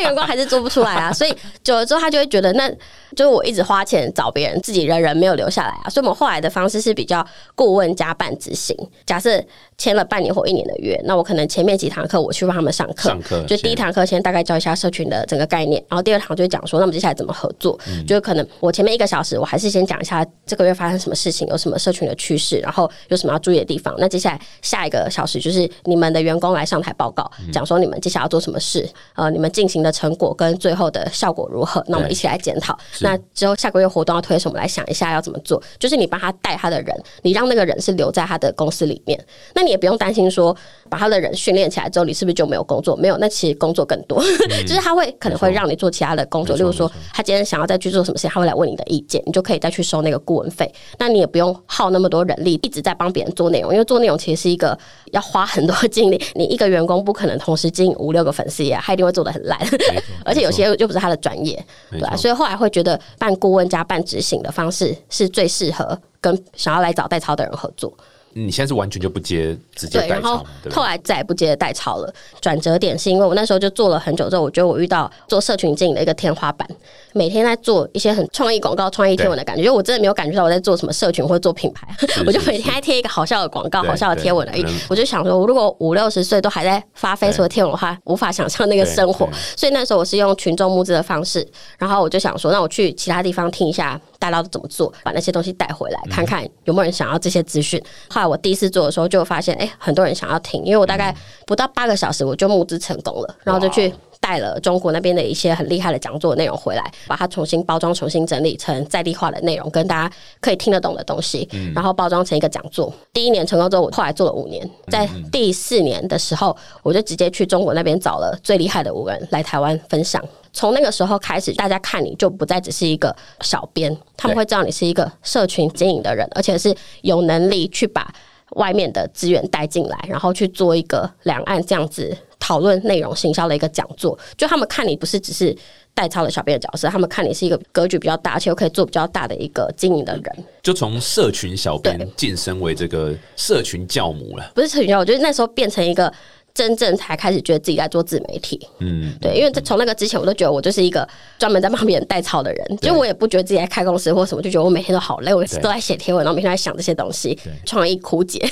员工还是做不出来啊，所以久了之后，他就会觉得，那就是我一直花钱找别人，自己人人没有留下来啊。所以我们后来的方式是比较顾问加半执行。假设签了半年或一年的约，那我可能前面几堂课我去帮他们上课，就第一堂课先大概教一下社群的整个概念，然后第二堂就讲说，那么接下来怎么合作？就是可能我前面一个小时，我还是先讲一下这个月发生什么事情，有什么社群的趋势，然后有什么要注意的地方。那接下来下一个小时就是你们的员工来上台报告，讲说你们接下来要做什么事，呃，你们进行的成果跟最后的效果如何？那我们一起来检讨。那之后下个月活动要推什么？来想一下要怎么做。就是你帮他带他的人，你让那个人是留在他的公司里面。那你也不用担心说，把他的人训练起来之后，你是不是就没有工作？没有，那其实工作更多。就是他会可能会让你做其他的工作，例如说他今天想要再去做什么事情，他会来问你的意见，你就可以再去收那个顾问费。那你也不用耗那么多人力一直在帮别人做内容，因为做内容其实是一个要花很多精力。你一个员工不可能同时经营五六个粉丝页，他一定会做的很烂。而且有些又不是他的专业，对吧？所以后来会觉得办顾问加办执行的方式是最适合跟想要来找代操的人合作。你现在是完全就不接直接代操，后来再也不接代操了。转折点是因为我那时候就做了很久之后，我觉得我遇到做社群经营的一个天花板，每天在做一些很创意广告、创意贴文的感觉，因为我真的没有感觉到我在做什么社群或者做品牌，我就每天在贴一个好笑的广告、好笑的贴文而已。我就想说，我如果五六十岁都还在发 Facebook 贴文的话，无法想象那个生活。所以那时候我是用群众募资的方式，然后我就想说，那我去其他地方听一下。大家都怎么做？把那些东西带回来，看看有没有人想要这些资讯。后来我第一次做的时候，就发现，哎，很多人想要听，因为我大概不到八个小时，我就募资成功了，然后就去带了中国那边的一些很厉害的讲座内容回来，把它重新包装、重新整理成在地化的内容，跟大家可以听得懂的东西，然后包装成一个讲座。第一年成功之后，我后来做了五年，在第四年的时候，我就直接去中国那边找了最厉害的五人来台湾分享。从那个时候开始，大家看你就不再只是一个小编，他们会知道你是一个社群经营的人，而且是有能力去把外面的资源带进来，然后去做一个两岸这样子讨论内容行销的一个讲座。就他们看你不是只是代操的小编的角色，他们看你是一个格局比较大，而且又可以做比较大的一个经营的人。就从社群小编晋升为这个社群教母了，不是社群教，我觉得那时候变成一个。真正才开始觉得自己在做自媒体，嗯，对，因为从那个之前，我都觉得我就是一个专门在帮别人代操的人，就我也不觉得自己在开公司或什么，就觉得我每天都好累，我都在写贴文，然后每天在想这些东西，创意枯竭。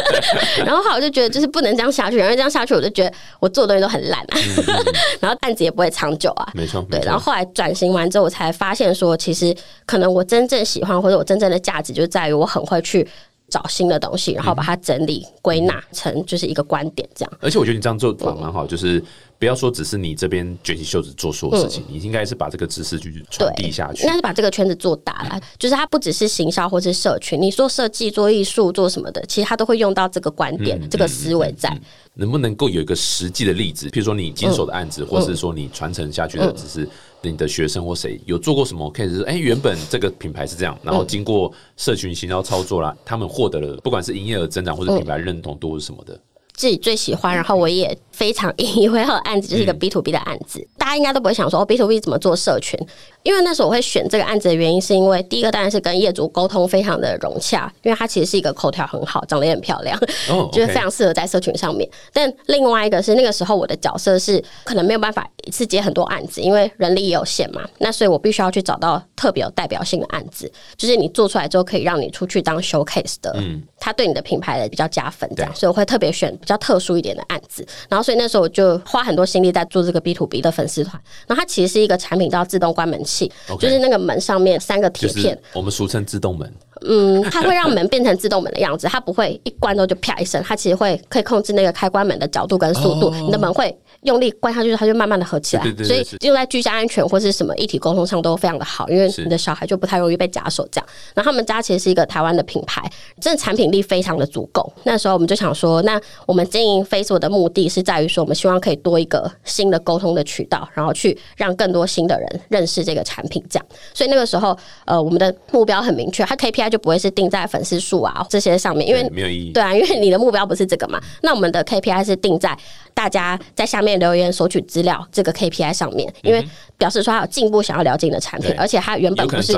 然后后来我就觉得，就是不能这样下去，因为这样下去，我就觉得我做的东西都很烂啊，然后案子也不会长久啊，没错，对。然后后来转型完之后，我才发现说，其实可能我真正喜欢或者我真正的价值，就在于我很会去。找新的东西，然后把它整理归纳成就是一个观点，这样。而且我觉得你这样做蛮好，就是不要说只是你这边卷起袖子做所有事情，你应该是把这个知识去传递下去，应该是把这个圈子做大了。就是它不只是行销或是社群，你说设计、做艺术、做什么的，其实它都会用到这个观点、这个思维在。能不能够有一个实际的例子，譬如说你经手的案子，或是说你传承下去的只是。你的学生或谁有做过什么？可以是哎，原本这个品牌是这样，然后经过社群行销操作啦，他们获得了不管是营业额增长或者品牌认同度是什么的。自己最喜欢，然后我也非常引以为傲的案子，就是一个 B to B 的案子。大大家应该都不会想说 B to B 怎么做社群，因为那时候我会选这个案子的原因，是因为第一个当然是跟业主沟通非常的融洽，因为他其实是一个口条很好，长得也很漂亮，就是非常适合在社群上面。但另外一个是那个时候我的角色是可能没有办法一次接很多案子，因为人力也有限嘛，那所以我必须要去找到特别有代表性的案子，就是你做出来之后可以让你出去当 showcase 的，嗯，他对你的品牌的比较加分，这样，所以我会特别选比较特殊一点的案子。然后所以那时候我就花很多心力在做这个 B to B 的粉丝团。然后它其实是一个产品叫自动关门器，就是那个门上面三个铁片，我们俗称自动门。嗯，它会让门变成自动门的样子，它不会一关之后就啪一声，它其实会可以控制那个开关门的角度跟速度，你的门会。用力关上去，它就慢慢的合起来，所以用在居家安全或是什么一体沟通上都非常的好，因为你的小孩就不太容易被夹手这样。然后他们家其实是一个台湾的品牌，真的产品力非常的足够。那时候我们就想说，那我们经营 Facebook 的目的是在于说，我们希望可以多一个新的沟通的渠道，然后去让更多新的人认识这个产品这样。所以那个时候，呃，我们的目标很明确，它 KPI 就不会是定在粉丝数啊这些上面，因为没有意义。对啊，因为你的目标不是这个嘛。那我们的 KPI 是定在大家在下面留言索取。资料这个 KPI 上面，因为表示说他有进步，想要了解你的产品，而且他原本不是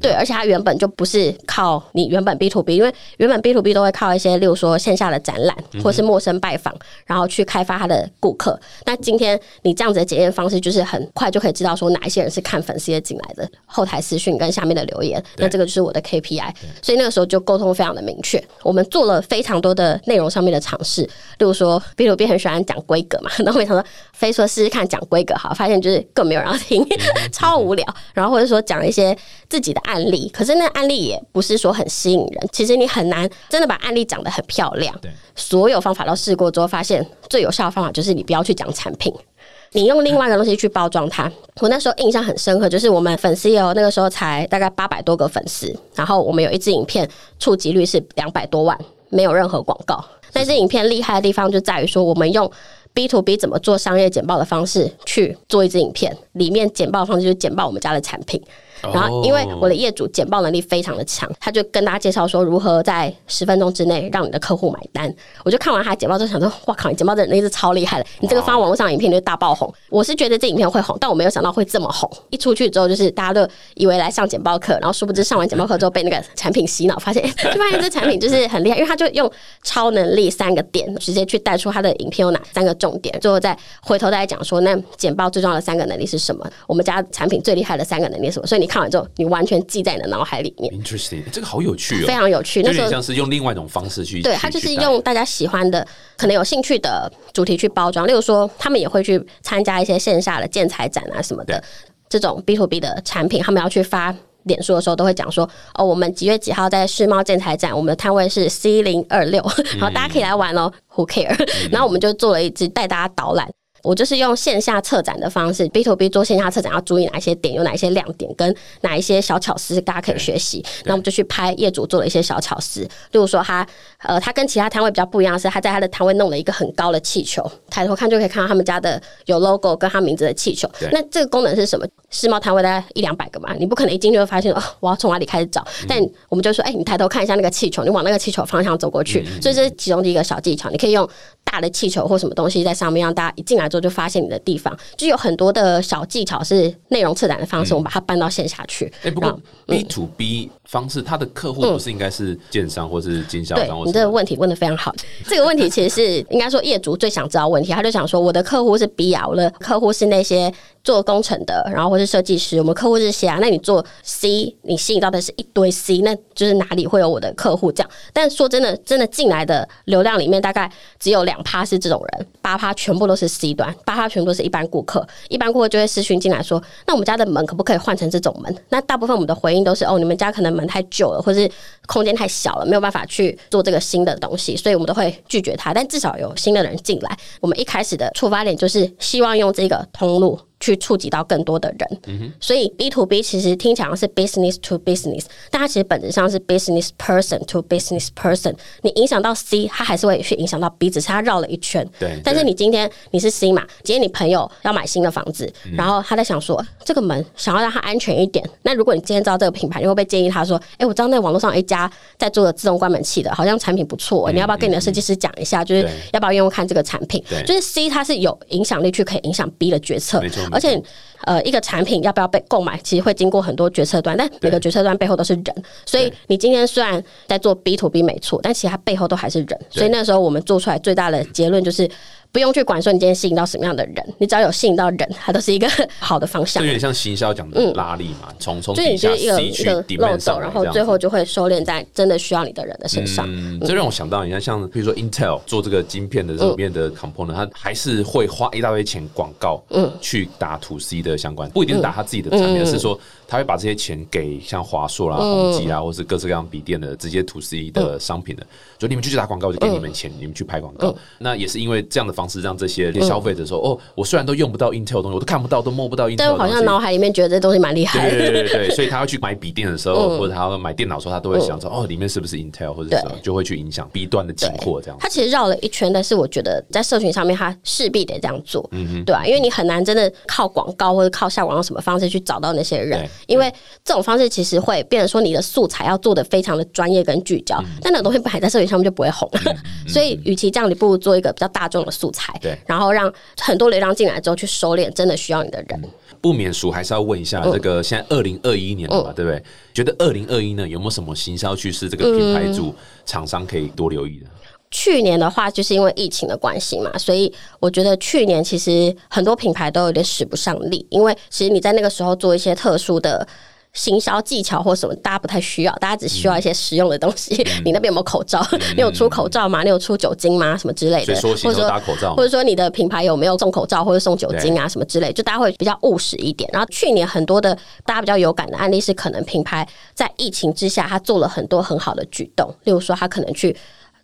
对，而且他原本就不是靠你原本 B to B，因为原本 B to B 都会靠一些，例如说线下的展览或是陌生拜访，然后去开发他的顾客。那今天你这样子的检验方式，就是很快就可以知道说哪一些人是看粉丝页进来的，后台私讯跟下面的留言，那这个就是我的 KPI。所以那个时候就沟通非常的明确，我们做了非常多的内容上面的尝试，例如说 B to B 很喜欢讲规格嘛，然后我想说非说。试试看讲规格好，发现就是更没有人要听，超无聊。然后或者说讲一些自己的案例，可是那案例也不是说很吸引人。其实你很难真的把案例讲得很漂亮。对，所有方法都试过之后，发现最有效的方法就是你不要去讲产品，你用另外一个东西去包装它。我那时候印象很深刻，就是我们粉丝有那个时候才大概八百多个粉丝，然后我们有一支影片触及率是两百多万，没有任何广告。那支影片厉害的地方就在于说，我们用。B to B 怎么做商业简报的方式去做一支影片，里面简报方式就是简报我们家的产品。然后，因为我的业主简报能力非常的强，他就跟大家介绍说如何在十分钟之内让你的客户买单。我就看完他简报之后想说，哇靠，你简报的能力是超厉害的，你这个发网络上影片就大爆红。我是觉得这影片会红，但我没有想到会这么红。一出去之后，就是大家都以为来上简报课，然后殊不知上完简报课之后被那个产品洗脑，发现就发现这产品就是很厉害，因为他就用超能力三个点直接去带出他的影片有哪三个重点，最后再回头再讲说那简报最重要的三个能力是什么，我们家产品最厉害的三个能力是什么。所以你看完之后，你完全。全记在你的脑海里面。Interesting，这个好有趣哦，非常有趣。那时候像是用另外一种方式去，对它就是用大家喜欢的、可能有兴趣的主题去包装。例如说，他们也会去参加一些线下的建材展啊什么的，这种 B to B 的产品，他们要去发脸书的时候，都会讲说：“哦，我们几月几号在世贸建材展，我们的摊位是 C 零二六，然后大家可以来玩哦。”Who care？然后我们就做了一支带大家导览。我就是用线下策展的方式，B to B 做线下策展要注意哪一些点，有哪一些亮点，跟哪一些小巧思，大家可以学习。那我们就去拍业主做了一些小巧思，例如说他，呃，他跟其他摊位比较不一样是，他在他的摊位弄了一个很高的气球，抬头看就可以看到他们家的有 logo 跟他名字的气球。那这个功能是什么？世贸摊位大概一两百个嘛，你不可能一进去就发现哦，我要从哪里开始找。但我们就说，哎，你抬头看一下那个气球，你往那个气球方向走过去。所以这是其中的一个小技巧，你可以用。大的气球或什么东西在上面，让大家一进来之后就发现你的地方，就有很多的小技巧是内容策展的方式，我们把它搬到线下去。哎，不过 B to B 方式，它的客户不是应该是建商或是经销商？你这个问题问的非常好，这个问题其实是应该说业主最想知道问题，他就想说我的客户是 B 啊，我的客户是那些。做工程的，然后或是设计师，我们客户是谁啊？那你做 C，你吸引到的是一堆 C，那就是哪里会有我的客户这样？但说真的，真的进来的流量里面，大概只有两趴是这种人，八趴全部都是 C 端，八号全部都是一般顾客。一般顾客就会私讯进来说：“那我们家的门可不可以换成这种门？”那大部分我们的回应都是：“哦，你们家可能门太旧了，或是空间太小了，没有办法去做这个新的东西，所以我们都会拒绝他。但至少有新的人进来，我们一开始的出发点就是希望用这个通路。去触及到更多的人，所以 B to B 其实听起来是 business to business，但它其实本质上是 business person to business person。你影响到 C，它还是会去影响到 B，只是它绕了一圈。对。但是你今天你是 C 嘛？今天你朋友要买新的房子，然后他在想说这个门想要让它安全一点。那如果你今天知道这个品牌，你会不会建议他说：“哎，我知道那网络上一家在做的自动关门器的，好像产品不错，你要不要跟你的设计师讲一下？就是要不要用用看这个产品？”就是 C 它是有影响力去可以影响 B 的决策。而且呃，一个产品要不要被购买，其实会经过很多决策端，但每个决策端背后都是人，所以你今天虽然在做 B to B 没错，但其实它背后都还是人。所以那时候我们做出来最大的结论就是。不用去管说你今天吸引到什么样的人，你只要有吸引到人，它都是一个 好的方向。有点像行销讲的拉力嘛，从从底下吸去漏斗，然后最后就会收敛在真的需要你的人的身上。嗯这让我想到，你看像比如说 Intel 做这个晶片的这里面的 component，它还是会花一大堆钱广告，嗯，去打 to C 的相关，不一定是打他自己的产品，而是说他会把这些钱给像华硕啦、宏基啊，或是各式各样笔电的直接 to C 的商品的，就你们就去打广告，就给你们钱，你们去拍广告。那也是因为这样的方。式让这些消费者说：“哦，我虽然都用不到 Intel 东西，我都看不到，都摸不到 Intel 但好像脑海里面觉得这东西蛮厉害。对对对，所以他要去买笔电的时候，或者他要买电脑的时候，他都会想说：哦，里面是不是 Intel，或者什么，就会去影响 B 端的进货这样。他其实绕了一圈，但是我觉得在社群上面，他势必得这样做，嗯对吧？因为你很难真的靠广告或者靠下广告什么方式去找到那些人，因为这种方式其实会变成说你的素材要做的非常的专业跟聚焦，但那个东西摆在社群上面就不会红。所以，与其这样，你不如做一个比较大众的素材，对，然后。让很多流量进来之后去收敛真的需要你的人，不免俗还是要问一下，这个现在二零二一年了嘛，对不对？觉得二零二一呢有没有什么行销趋势？这个品牌主厂商可以多留意的。去年的话，就是因为疫情的关系嘛，所以我觉得去年其实很多品牌都有点使不上力，因为其实你在那个时候做一些特殊的。行销技巧或什么，大家不太需要，大家只需要一些实用的东西。你那边有没有口罩？你有出口罩吗？你有出酒精吗？什么之类的？或者说打口罩，或者说你的品牌有没有送口罩或者送酒精啊？什么之类，就大家会比较务实一点。然后去年很多的大家比较有感的案例是，可能品牌在疫情之下，他做了很多很好的举动，例如说他可能去。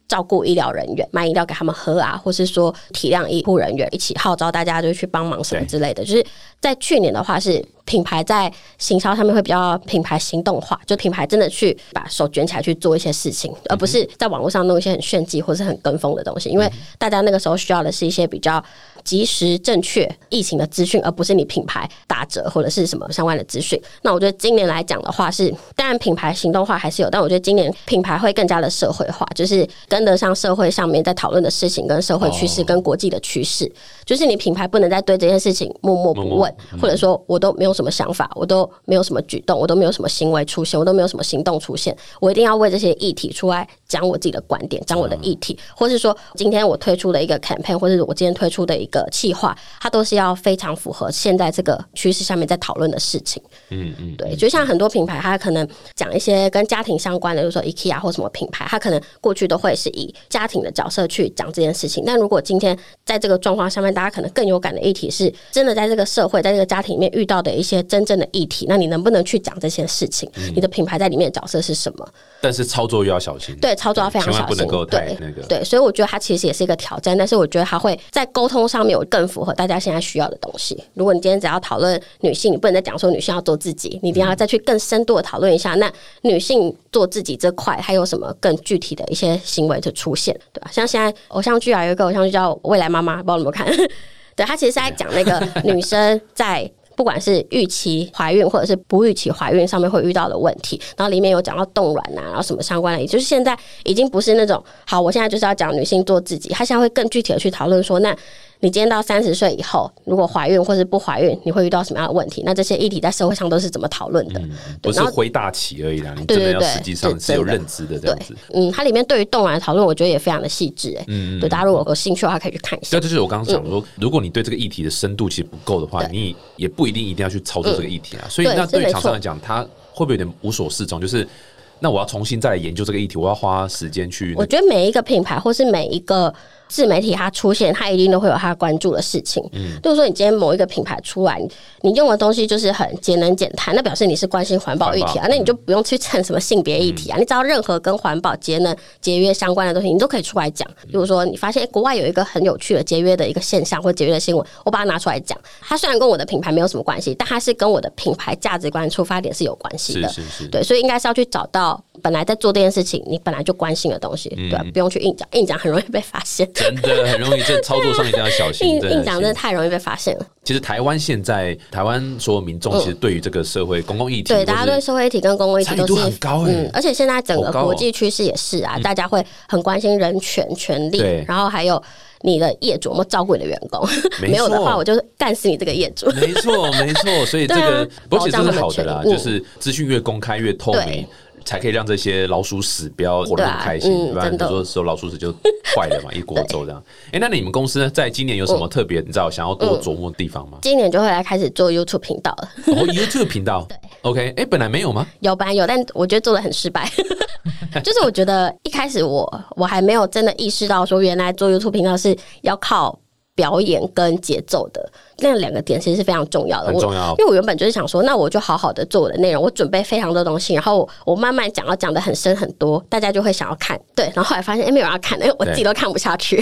照顾医疗人员，买饮料给他们喝啊，或是说体谅医护人员，一起号召大家就去帮忙什么之类的。就是在去年的话，是品牌在行销上面会比较品牌行动化，就品牌真的去把手卷起来去做一些事情，而不是在网络上弄一些很炫技或是很跟风的东西。因为大家那个时候需要的是一些比较。及时正确疫情的资讯，而不是你品牌打折或者是什么相关的资讯。那我觉得今年来讲的话，是当然品牌行动化还是有，但我觉得今年品牌会更加的社会化，就是跟得上社会上面在讨论的事情、跟社会趋势、跟国际的趋势。就是你品牌不能再对这件事情默默不问，或者说我都没有什么想法，我都没有什么举动，我都没有什么行为出现，我都没有什么行动出现，我一定要为这些议题出来讲我自己的观点，讲我的议题，或是说今天我推出的一个 campaign，或者是我今天推出的一个。的计划，它都是要非常符合现在这个趋势下面在讨论的事情。嗯嗯，对，就像很多品牌，它可能讲一些跟家庭相关的，比如说 IKEA 或什么品牌，它可能过去都会是以家庭的角色去讲这件事情。但如果今天在这个状况下面，大家可能更有感的议题是真的在这个社会，在这个家庭里面遇到的一些真正的议题，那你能不能去讲这些事情？你的品牌在里面的角色是什么？但是操作又要小心，对，操作要非常小心，对那个对。所以我觉得它其实也是一个挑战，但是我觉得它会在沟通上面有更符合大家现在需要的东西。如果你今天只要讨论女性，你不能再讲说女性要做自己，你一定要再去更深度的讨论一下，那女性做自己这块还有什么更具体的一些行为的出现，对吧？像现在偶像剧啊，有一个偶像剧叫《未来妈妈》，不知道有没有看？对，他其实是在讲那个女生在。不管是预期怀孕或者是不预期怀孕上面会遇到的问题，然后里面有讲到冻卵啊，然后什么相关的，也就是现在已经不是那种好，我现在就是要讲女性做自己，他现在会更具体的去讨论说那。你今天到三十岁以后，如果怀孕或是不怀孕，你会遇到什么样的问题？那这些议题在社会上都是怎么讨论的？不是挥大旗而已啦，你真的要实际上是有认知的这样子。嗯，它里面对于动卵讨论，我觉得也非常的细致。哎，嗯，对，大家如果有兴趣的话，可以去看一下。那这就是我刚刚讲说，如果你对这个议题的深度其实不够的话，你也不一定一定要去操作这个议题啊。所以，那对于厂商来讲，他会不会有点无所适从？就是那我要重新再来研究这个议题，我要花时间去。我觉得每一个品牌或是每一个。自媒体它出现，它一定都会有它关注的事情。嗯，就是说，你今天某一个品牌出来，你用的东西就是很节能减碳，那表示你是关心环保议题啊。那你就不用去蹭什么性别议题啊。你只要任何跟环保、节能、节约相关的东西，你都可以出来讲。比如说，你发现国外有一个很有趣的节约的一个现象或节约的新闻，我把它拿出来讲。它虽然跟我的品牌没有什么关系，但它是跟我的品牌价值观出发点是有关系的。是是是。对，所以应该是要去找到本来在做这件事情，你本来就关心的东西，对，不用去硬讲，硬讲很容易被发现。真的很容易，这操作上一定要小心。硬硬讲真的太容易被发现了。其实台湾现在，台湾所有民众其实对于这个社会公共议题，对大家对社会议题跟公共议题都是很高嗯，而且现在整个国际趋势也是啊，大家会很关心人权、权利，然后还有你的业主有没有照顾你的员工，没 有的话，我就干死你这个业主。没错，没错，所以这个而且这是好的啦，就是资讯越公开越透明。才可以让这些老鼠屎不要活得很开心，不然很多时候老鼠屎就坏了嘛，一锅粥这样。哎，那你们公司呢，在今年有什么特别，你知道想要多琢磨的地方吗？今年就会来开始做 YouTube 频道了。哦，YouTube 频道，对，OK。哎，本来没有吗？有，本来有，但我觉得做的很失败。就是我觉得一开始我我还没有真的意识到说，原来做 YouTube 频道是要靠表演跟节奏的。那两个点其实是非常重要的，很重要。因为我原本就是想说，那我就好好的做我的内容，我准备非常多东西，然后我慢慢讲，要讲的很深很多，大家就会想要看。对，然后后来发现，哎，没有人要看，因为我自己都看不下去，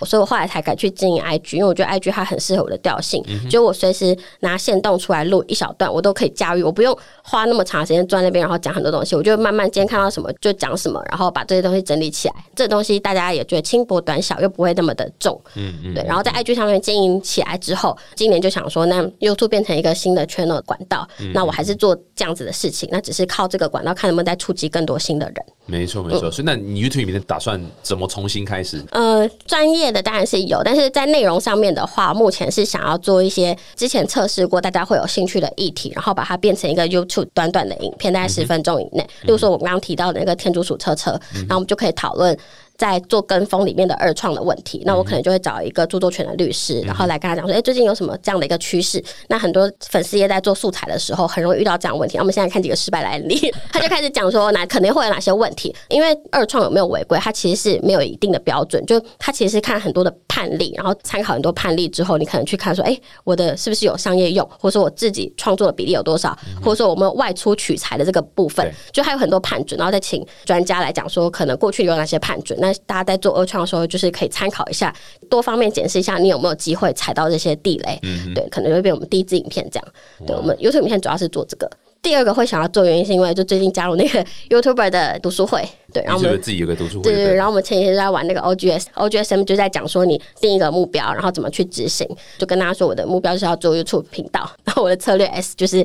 所以我后来才敢去经营 IG，因为我觉得 IG 它很适合我的调性，就我随时拿线动出来录一小段，我都可以驾驭，我不用花那么长时间坐在那边，然后讲很多东西，我就慢慢今天看到什么就讲什么，然后把这些东西整理起来。这东西大家也觉得轻薄短小，又不会那么的重，嗯嗯，对。然后在 IG 上面经营起来之后，今年就想说那。YouTube 变成一个新的 channel 管道，那我还是做这样子的事情，那只是靠这个管道看能不能再触及更多新的人。没错，没错。所以，那你 YouTube 里面打算怎么重新开始？呃，专业的当然是有，但是在内容上面的话，目前是想要做一些之前测试过大家会有兴趣的议题，然后把它变成一个 YouTube 短短的影片，大概十分钟以内。例如说，我们刚刚提到的那个天竺鼠车车，然后我们就可以讨论。在做跟风里面的二创的问题，那我可能就会找一个著作权的律师，然后来跟他讲说，哎，最近有什么这样的一个趋势？那很多粉丝也在做素材的时候，很容易遇到这样问题。那我们现在看几个失败的案例，他就开始讲说，哪肯定会有哪些问题？因为二创有没有违规，它其实是没有一定的标准，就他其实是看很多的判例，然后参考很多判例之后，你可能去看说，哎，我的是不是有商业用，或者说我自己创作的比例有多少，或者说我们外出取材的这个部分，就还有很多判准，然后再请专家来讲说，可能过去有哪些判准？那大家在做二创的时候，就是可以参考一下，多方面检视一下，你有没有机会踩到这些地雷？嗯对，可能会被我们第一支影片这样。对我们 YouTube 影片主要是做这个。第二个会想要做原因是因为就最近加入那个 YouTuber 的读书会，对，然后我们自己有个读书会，对对。然后我们前几天在玩那个 OGS，OGSM 就在讲说你定一个目标，然后怎么去执行。就跟大家说我的目标是要做 YouTube 频道，然后我的策略 S 就是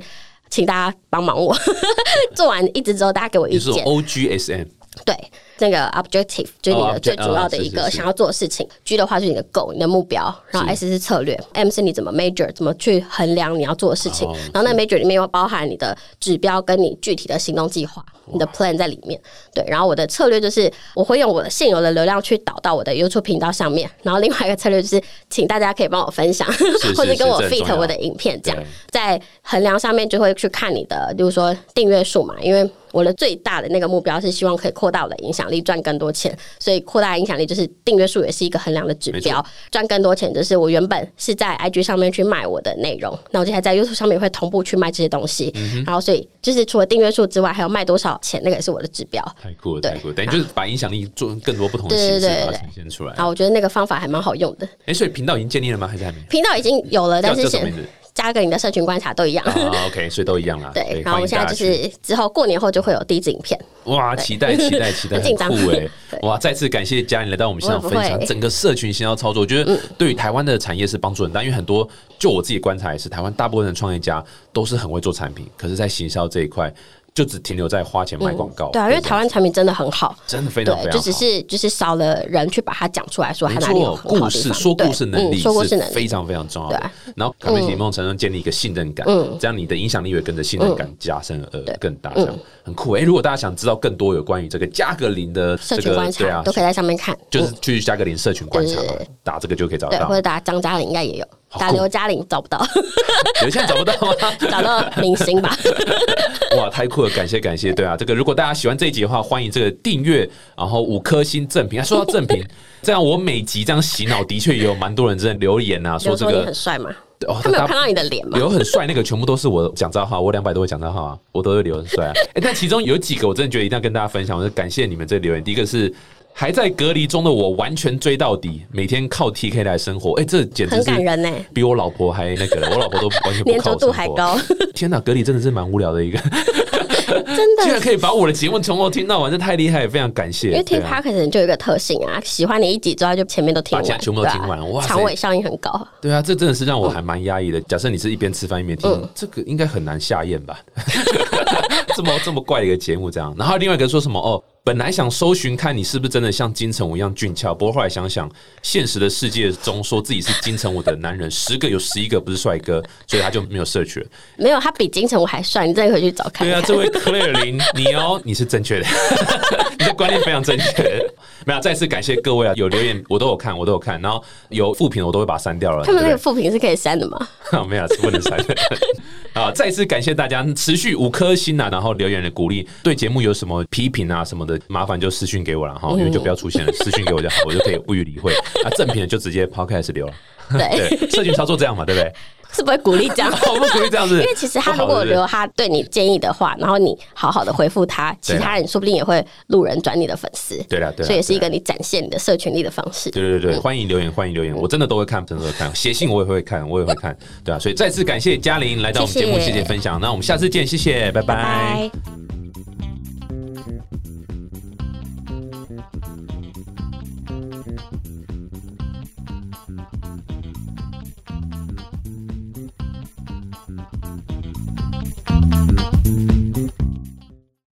请大家帮忙我 做完一直之后，大家给我意见。OGSM 对。那个 objective 就是你的最主要的一个想要做的事情，G 的话就是你的 goal 你的目标，然后 S 是策略，M 是你怎么 measure 怎么去衡量你要做的事情，然后那 measure 里面又包含你的指标跟你具体的行动计划，你的 plan 在里面。对，然后我的策略就是我会用我的现有的流量去导到我的 YouTube 频道上面，然后另外一个策略就是请大家可以帮我分享 或者跟我 fit 我的影片，这样。在衡量上面就会去看你的，就是说订阅数嘛，因为。我的最大的那个目标是希望可以扩大我的影响力，赚更多钱。所以扩大影响力就是订阅数也是一个衡量的指标。赚更多钱就是我原本是在 IG 上面去卖我的内容，那我接下来在 YouTube 上面会同步去卖这些东西。然后所以就是除了订阅数之外，还有卖多少钱，那个也是我的指标。太酷了，太酷了！等于就是把影响力做更多不同的形式呈现出来。啊，我觉得那个方法还蛮好用的。哎，所以频道已经建立了吗？还是还没？频道已经有了，但是先。加个你的社群观察都一样，OK，所以都一样啦。对，然后我们现在就是之后过年后就会有第一支影片。哇，期待期待期待，很酷 哎！哇，再次感谢嘉玲来到我们现场分享整个社群行销操作，我觉得对于台湾的产业是帮助很大，因为很多就我自己观察也是，台湾大部分的创业家都是很会做产品，可是在行销这一块。就只停留在花钱买广告，对啊，因为台湾产品真的很好，真的非常非常好，就只是就是少了人去把它讲出来，说它哪里有故事，说故事能力，说故事能力。非常非常重要。对，然后可以某种程度建立一个信任感，这样你的影响力会跟着信任感加深而更大，这样。很酷。哎，如果大家想知道更多有关于这个加格林的社群观察，都可以在上面看，就是去加格林社群观察打这个就可以找到，或者打张嘉玲应该也有。打刘嘉玲找不到，刘嘉玲找不到吗？找到明星吧。哇，太酷了！感谢感谢，对啊，这个如果大家喜欢这一集的话，欢迎这个订阅，然后五颗星正评。说到正评，这样我每集这样洗脑，的确也有蛮多人在留言啊，说这个很帅嘛。哦，他没有看到你的脸吗？有很帅，那个全部都是我讲账号，我两百多个讲账号啊，我都会留很帅啊。哎，但其中有几个我真的觉得一定要跟大家分享，我就感谢你们这留言。第一个是。还在隔离中的我完全追到底，每天靠 TK 来生活，哎，这简直很感人呢，比我老婆还那个，我老婆都完全不靠度还高。天哪，隔离真的是蛮无聊的一个。真的居然可以把我的节目从头听到完，这太厉害，非常感谢。因为听对啊 podcast 就有一个特性啊，喜欢你一集之后就前面都听完，把全部都听完哇塞长尾效应很高。对啊，这真的是让我还蛮压抑的。假设你是一边吃饭一边听，嗯这个应该很难下咽吧？这么这么怪的一个节目，这样。然后另外一个说什么哦，本来想搜寻看你是不是真的像金城武一样俊俏，不过后来想想，现实的世界中说自己是金城武的男人，十个有十一个不是帅哥，所以他就没有 search 了。没有，他比金城武还帅，你真的回去找看 看。对啊，这位 Claire 林，你哦，你是正确的，你的观念非常正确。没有，再次感谢各位啊，有留言我都有看，我都有看，然后有负评我都会把它删掉了。他们那对个负评是可以删的吗？没有是不能删的。啊，再次感谢大家持续五颗星啊，然后留言的鼓励。对节目有什么批评啊什么的，麻烦就私讯给我了哈，因为就不要出现了，私讯给我就好，我就可以不予理会。啊，正品的就直接 podcast 留了。对，对，社群操作这样嘛，对不对？是不会鼓励这样。我不鼓励这样子，因为其实他如果留他对你建议的话，然后你好好的回复他，其他人说不定也会路人转你的粉丝。对啦对所以也是一个你展现你的社群力的方式。对对对，欢迎留言，欢迎留言，我真的都会看，真的会看，写信我也会看，我也会看，对啊，所以再次感谢嘉玲来到我们节目，谢谢分享，那我们下次见，谢谢，拜拜。love.